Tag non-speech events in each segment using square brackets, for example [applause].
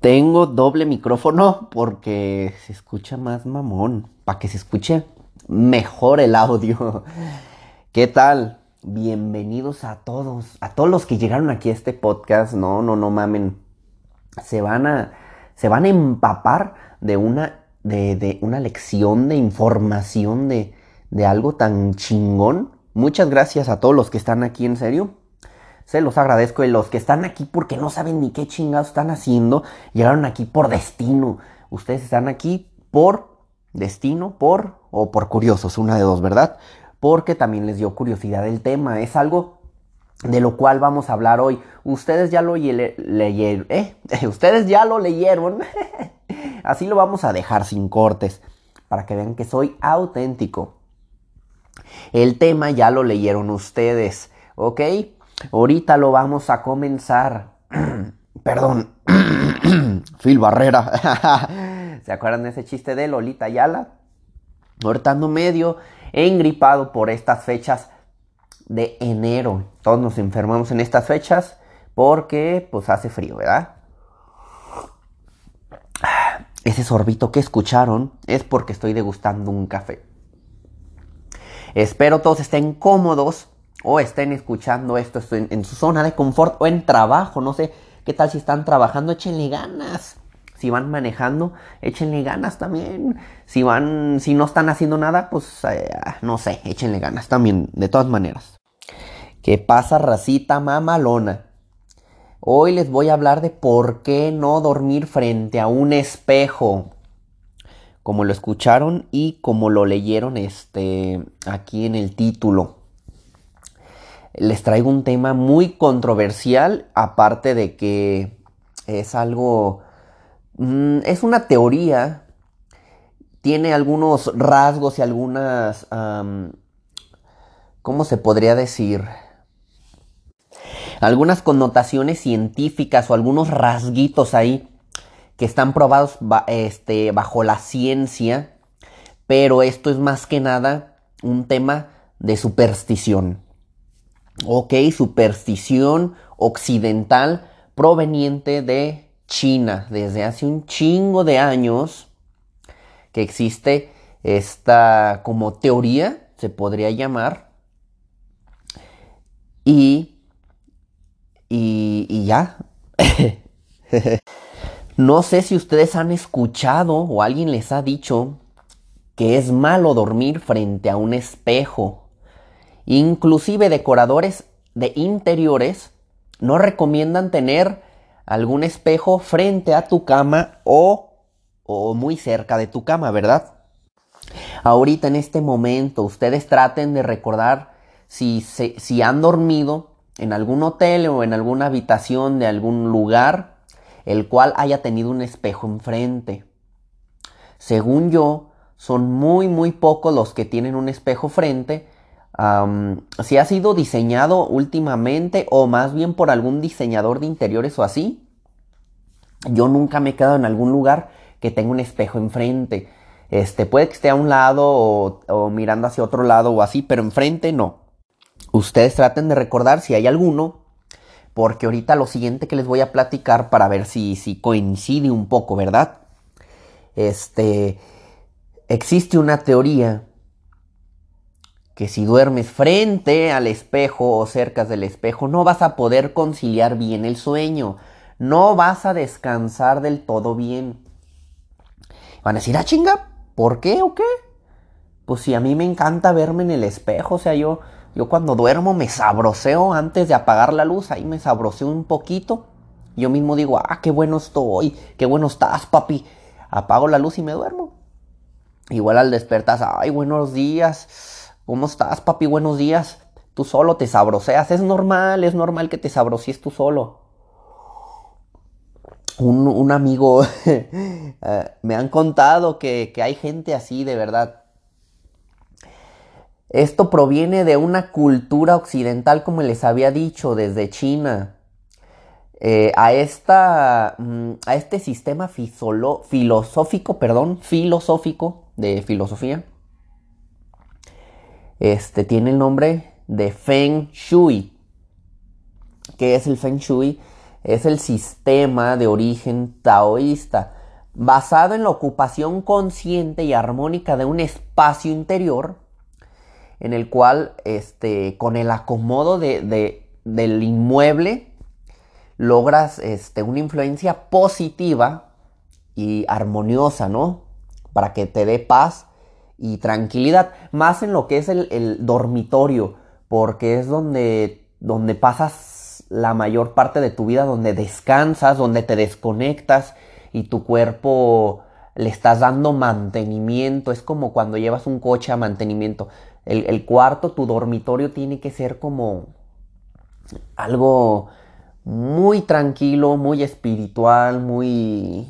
Tengo doble micrófono porque se escucha más mamón, para que se escuche mejor el audio. [laughs] ¿Qué tal? Bienvenidos a todos, a todos los que llegaron aquí a este podcast. No, no, no mamen. Se van a, se van a empapar de una, de, de una lección de información de, de algo tan chingón. Muchas gracias a todos los que están aquí, en serio. Se los agradezco y los que están aquí porque no saben ni qué chingados están haciendo, llegaron aquí por destino. Ustedes están aquí por destino, por o por curiosos, una de dos, ¿verdad? Porque también les dio curiosidad el tema. Es algo de lo cual vamos a hablar hoy. Ustedes ya lo leyeron, ¿eh? [laughs] Ustedes ya lo leyeron. [laughs] Así lo vamos a dejar sin cortes, para que vean que soy auténtico. El tema ya lo leyeron ustedes, ¿ok? Ahorita lo vamos a comenzar. [clears throat] Perdón. [clears throat] Phil Barrera. [laughs] ¿Se acuerdan de ese chiste de Lolita Ayala? Ahorita ando medio engripado por estas fechas de enero. Todos nos enfermamos en estas fechas porque pues hace frío, ¿verdad? [sighs] Ese sorbito que escucharon es porque estoy degustando un café. Espero todos estén cómodos o estén escuchando esto en, su zona de confort o en trabajo, no sé qué tal si están trabajando, échenle ganas. Si van manejando, échenle ganas también. Si van, si no están haciendo nada, pues eh, no sé, échenle ganas también, de todas maneras. ¿Qué pasa, racita mamalona? Hoy les voy a hablar de por qué no dormir frente a un espejo. Como lo escucharon y como lo leyeron este, aquí en el título les traigo un tema muy controversial, aparte de que es algo, mm, es una teoría, tiene algunos rasgos y algunas, ¿cómo se podría decir? Algunas connotaciones científicas o algunos rasguitos ahí que están probados este, bajo la ciencia, pero esto es más que nada un tema de superstición. Ok, superstición occidental proveniente de China. Desde hace un chingo de años que existe esta como teoría, se podría llamar. Y, y, y ya. [laughs] no sé si ustedes han escuchado o alguien les ha dicho que es malo dormir frente a un espejo Inclusive decoradores de interiores no recomiendan tener algún espejo frente a tu cama o, o muy cerca de tu cama, ¿verdad? Ahorita en este momento ustedes traten de recordar si, si han dormido en algún hotel o en alguna habitación de algún lugar el cual haya tenido un espejo enfrente. Según yo, son muy muy pocos los que tienen un espejo frente si ha sido diseñado últimamente o más bien por algún diseñador de interiores o así. Yo nunca me he quedado en algún lugar que tenga un espejo enfrente. Este, puede que esté a un lado o, o mirando hacia otro lado o así, pero enfrente no. Ustedes traten de recordar si hay alguno, porque ahorita lo siguiente que les voy a platicar para ver si, si coincide un poco, ¿verdad? Este, existe una teoría que si duermes frente al espejo o cerca del espejo no vas a poder conciliar bien el sueño, no vas a descansar del todo bien. Van a decir, ah chinga, ¿por qué o qué? Pues si a mí me encanta verme en el espejo, o sea, yo, yo cuando duermo me sabroseo antes de apagar la luz, ahí me sabroseo un poquito. Yo mismo digo, ah, qué bueno estoy, qué bueno estás, papi. Apago la luz y me duermo. Igual al despertar, ay, buenos días ¿Cómo estás, papi? Buenos días. Tú solo te sabroseas. Es normal, es normal que te sabrosees tú solo. Un, amigo [laughs] eh, me han contado que, hay gente así, de verdad. Esto proviene de una cultura occidental, como les había dicho, desde China. Eh, a, esta, mm, a este sistema filosófico, perdón, filosófico de filosofía este, tiene el nombre de Feng Shui. ¿Qué es el Feng Shui? es el sistema de origen taoísta, basado en la ocupación consciente y armónica de un espacio interior, en el cual, este, con el acomodo de, del inmueble, logras este, una influencia positiva y armoniosa, ¿no? Para que te dé paz y tranquilidad, más en lo que es el, dormitorio, porque es donde, donde pasas la mayor parte de tu vida, donde descansas, donde te desconectas y tu cuerpo le estás dando mantenimiento. Es como cuando llevas un coche a mantenimiento. El, el, cuarto, tu dormitorio tiene que ser como algo muy tranquilo, muy espiritual, muy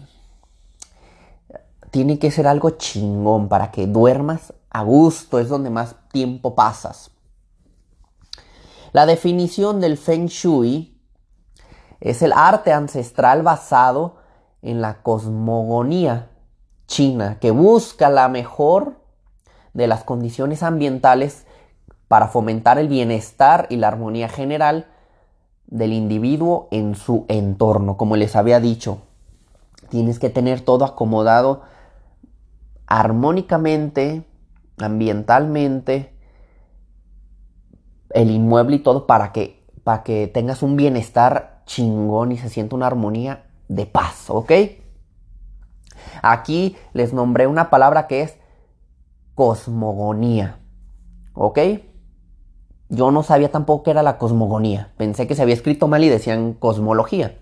tiene que ser algo chingón para que duermas a gusto, es donde más tiempo pasas. La definición del Feng Shui es el arte ancestral basado en la cosmogonía china que busca la mejor de las condiciones ambientales para fomentar el bienestar y la armonía general del individuo en su entorno. Como les había dicho, tienes que tener todo acomodado armónicamente, ambientalmente, el inmueble y todo para que, para que tengas un bienestar chingón y se sienta una armonía de paz, ¿ok? Aquí les nombré una palabra que es cosmogonía, ¿ok? Yo no sabía tampoco qué era la cosmogonía. Pensé que se había escrito mal y decían cosmología.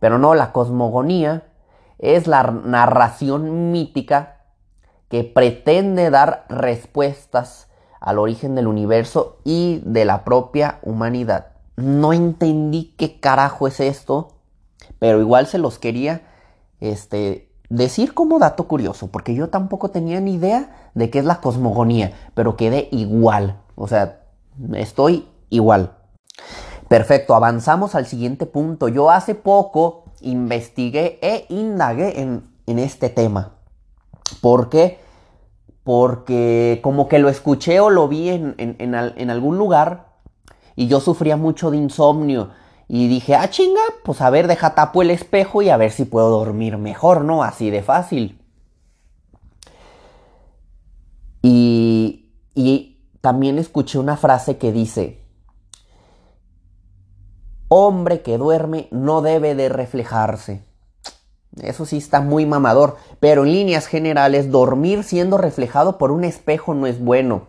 Pero no, la cosmogonía es la narración mítica que pretende dar respuestas al origen del universo y de la propia humanidad. No entendí qué carajo es esto, pero igual se los quería este, decir como dato curioso, porque yo tampoco tenía ni idea de qué es la cosmogonía, pero quedé igual, o sea, estoy igual. Perfecto, avanzamos al siguiente punto. Yo hace poco investigué e indagué en, en este tema. ¿Por qué? porque como que lo escuché o lo vi en, algún lugar y yo sufría mucho de insomnio. Y dije, ah, chinga, pues a ver, deja tapo el espejo y a ver si puedo dormir mejor, ¿no? Así de fácil. Y, y también escuché una frase que dice, hombre que duerme no debe de reflejarse. Eso sí está muy mamador, pero en líneas generales dormir siendo reflejado por un espejo no es bueno.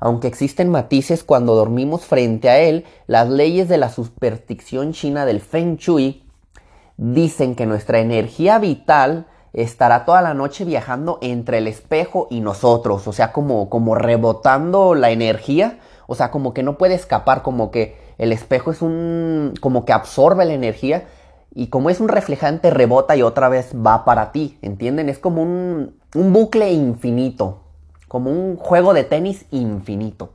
Aunque existen matices cuando dormimos frente a él, las leyes de la superstición china del Feng Shui dicen que nuestra energía vital estará toda la noche viajando entre el espejo y nosotros, o sea, como, como rebotando la energía, o sea, como que no puede escapar, como que el espejo es un, como que absorbe la energía y como es un reflejante, rebota y otra vez va para ti, ¿entienden? Es como un, un bucle infinito, como un juego de tenis infinito.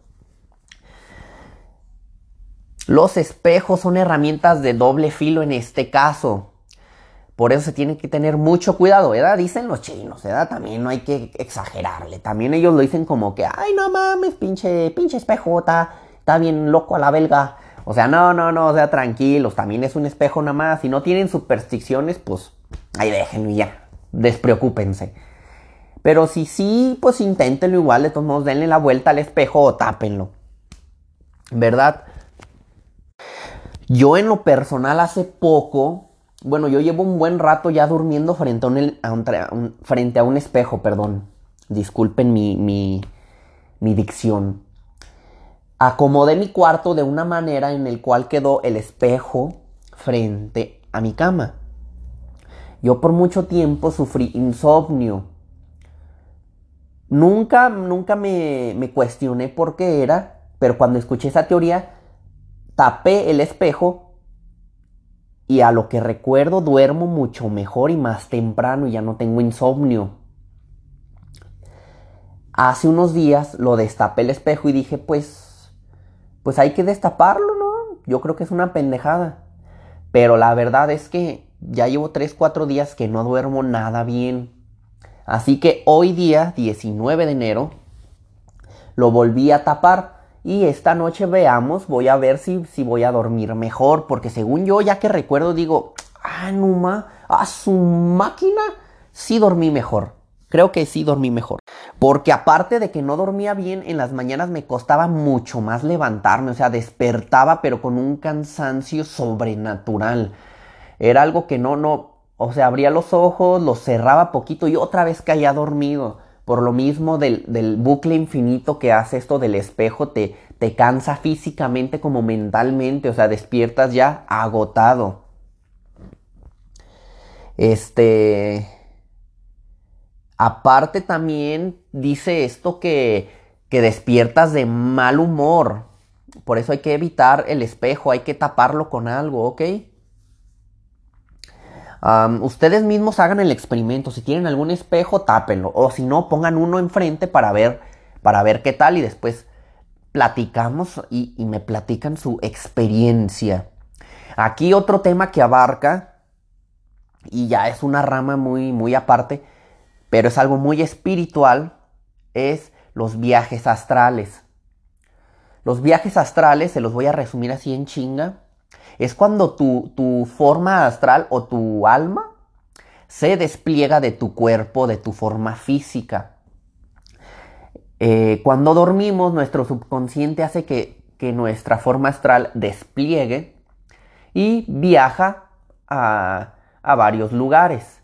Los espejos son herramientas de doble filo en este caso. Por eso se tiene que tener mucho cuidado, ¿verdad? Dicen los chinos, ¿verdad? También no hay que exagerarle. También ellos lo dicen como que, ay, no mames, pinche, pinche espejo, está, está bien loco a la belga. O sea, no, no, no, o sea, tranquilos, también es un espejo nada más. Si no tienen supersticiones, pues ahí déjenlo y ya, despreocúpense. Pero si sí, pues inténtenlo igual, de todos modos, denle la vuelta al espejo o tápenlo. ¿Verdad? Yo en lo personal hace poco, bueno, yo llevo un buen rato ya durmiendo frente a un, frente a un espejo, perdón. Disculpen mi, mi, mi dicción acomodé mi cuarto de una manera en el cual quedó el espejo frente a mi cama. Yo por mucho tiempo sufrí insomnio. Nunca, nunca me, me cuestioné por qué era, pero cuando escuché esa teoría, tapé el espejo y a lo que recuerdo duermo mucho mejor y más temprano y ya no tengo insomnio. Hace unos días lo destapé el espejo y dije, pues pues hay que destaparlo, ¿no? Yo creo que es una pendejada. Pero la verdad es que ya llevo 3, 4 días que no duermo nada bien. Así que hoy día, 19 de enero, lo volví a tapar y esta noche veamos, voy a ver si, si voy a dormir mejor, porque según yo, ya que recuerdo, digo, ah, Numa, a su máquina, sí dormí mejor. Creo que sí dormí mejor. Porque aparte de que no dormía bien, en las mañanas me costaba mucho más levantarme, o sea, despertaba pero con un cansancio sobrenatural. Era algo que no, no, o sea, abría los ojos, los cerraba poquito y otra vez caía dormido. Por lo mismo del, del bucle infinito que hace esto del espejo, te, te cansa físicamente como mentalmente, o sea, despiertas ya agotado. Este... Aparte también dice esto que, que despiertas de mal humor. Por eso hay que evitar el espejo, hay que taparlo con algo, ¿ok? ustedes mismos hagan el experimento. Si tienen algún espejo, tápenlo. O si no, pongan uno enfrente para ver, para ver qué tal. Y después platicamos y, y me platican su experiencia. Aquí otro tema que abarca, y ya es una rama muy, muy aparte, pero es algo muy espiritual, es los viajes astrales. Los viajes astrales, se los voy a resumir así en chinga, es cuando tu, forma astral o tu alma se despliega de tu cuerpo, de tu forma física. Eh, cuando dormimos, nuestro subconsciente hace que, que, nuestra forma astral despliegue y viaja a, a varios lugares.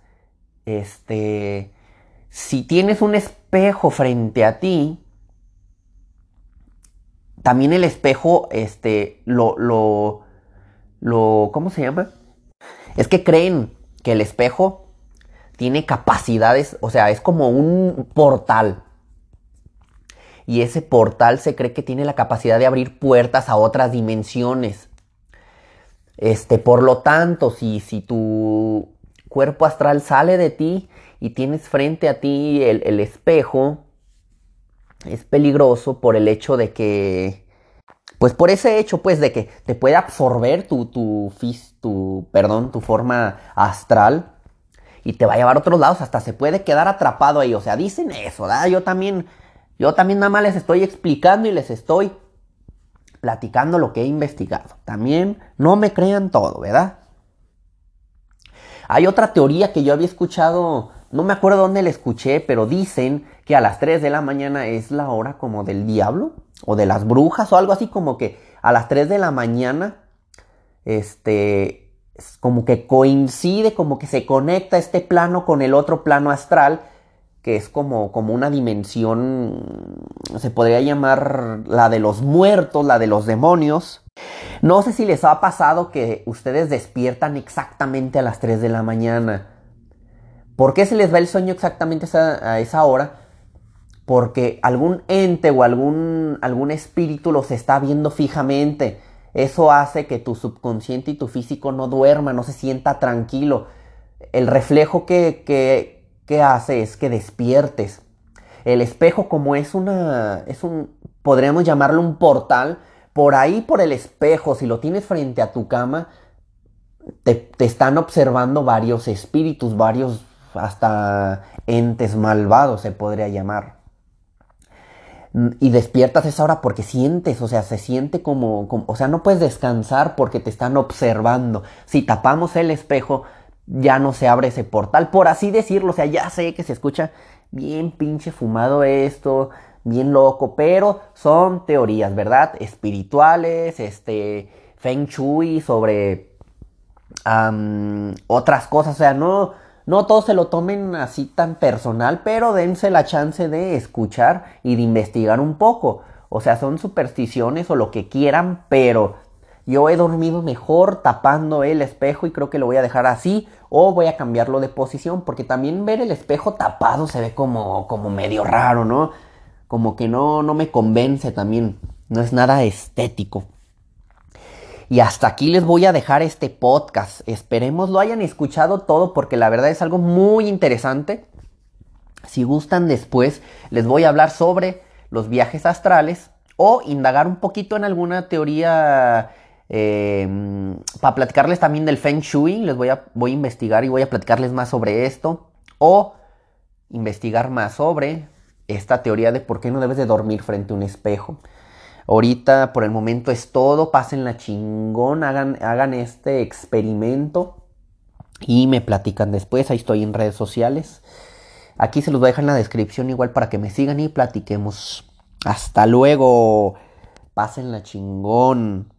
Este, si tienes un espejo frente a ti, también el espejo este, lo, lo, ¿cómo se llama? Es que creen que el espejo tiene capacidades, o sea, es como un portal. Y ese portal se cree que tiene la capacidad de abrir puertas a otras dimensiones. Este, por lo tanto, si, si tu cuerpo astral sale de ti y tienes frente a ti el, espejo, es peligroso por el hecho de que pues por ese hecho, pues, de que te puede absorber tu, tu, tu, perdón, tu forma astral y te va a llevar a otros lados, hasta se puede quedar atrapado ahí. O sea, dicen eso, ¿verdad? Yo también, yo también nada más les estoy explicando y les estoy platicando lo que he investigado. También no me crean todo, ¿verdad? Hay otra teoría que yo había escuchado, no me acuerdo dónde la escuché, pero dicen que a las 3 de la mañana es la hora como del diablo o de las brujas o algo así como que a las 3 de la mañana, este, como que coincide, como que se conecta este plano con el otro plano astral, que es como, como una dimensión, se podría llamar la de los muertos, la de los demonios. No sé si les ha pasado que ustedes despiertan exactamente a las 3 de la mañana. ¿Por qué se les va el sueño exactamente a esa hora? porque algún ente o algún, algún espíritu los está viendo fijamente. Eso hace que tu subconsciente y tu físico no duerma, no se sienta tranquilo. El reflejo que, que, que hace es que despiertes. El espejo como es una, es un, podríamos llamarlo un portal, por ahí por el espejo, si lo tienes frente a tu cama, te, te están observando varios espíritus, varios hasta entes malvados se podría llamar y despiertas esa hora porque sientes, o sea, se siente como, o sea, no puedes descansar porque te están observando. Si tapamos el espejo, ya no se abre ese portal, por así decirlo, o sea, ya sé que se escucha bien pinche fumado esto, bien loco, pero son teorías, ¿verdad? Espirituales, este, feng shui sobre otras cosas, o sea, no no todos se lo tomen así tan personal, pero dense la chance de escuchar y de investigar un poco. O sea, son supersticiones o lo que quieran, pero yo he dormido mejor tapando el espejo y creo que lo voy a dejar así o voy a cambiarlo de posición porque también ver el espejo tapado se ve como, como medio raro, ¿no? Como que no, no me convence también. No es nada estético. Y hasta aquí les voy a dejar este podcast. Esperemos lo hayan escuchado todo porque la verdad es algo muy interesante. Si gustan después les voy a hablar sobre los viajes astrales o indagar un poquito en alguna teoría eh, para platicarles también del Feng Shui. Les voy a, voy a investigar y voy a platicarles más sobre esto. O investigar más sobre esta teoría de por qué no debes de dormir frente a un espejo. Ahorita por el momento es todo, la chingón, hagan, hagan este experimento y me platican después, ahí estoy en redes sociales. Aquí se los voy a dejar en la descripción igual para que me sigan y platiquemos. Hasta luego. Pásenla chingón.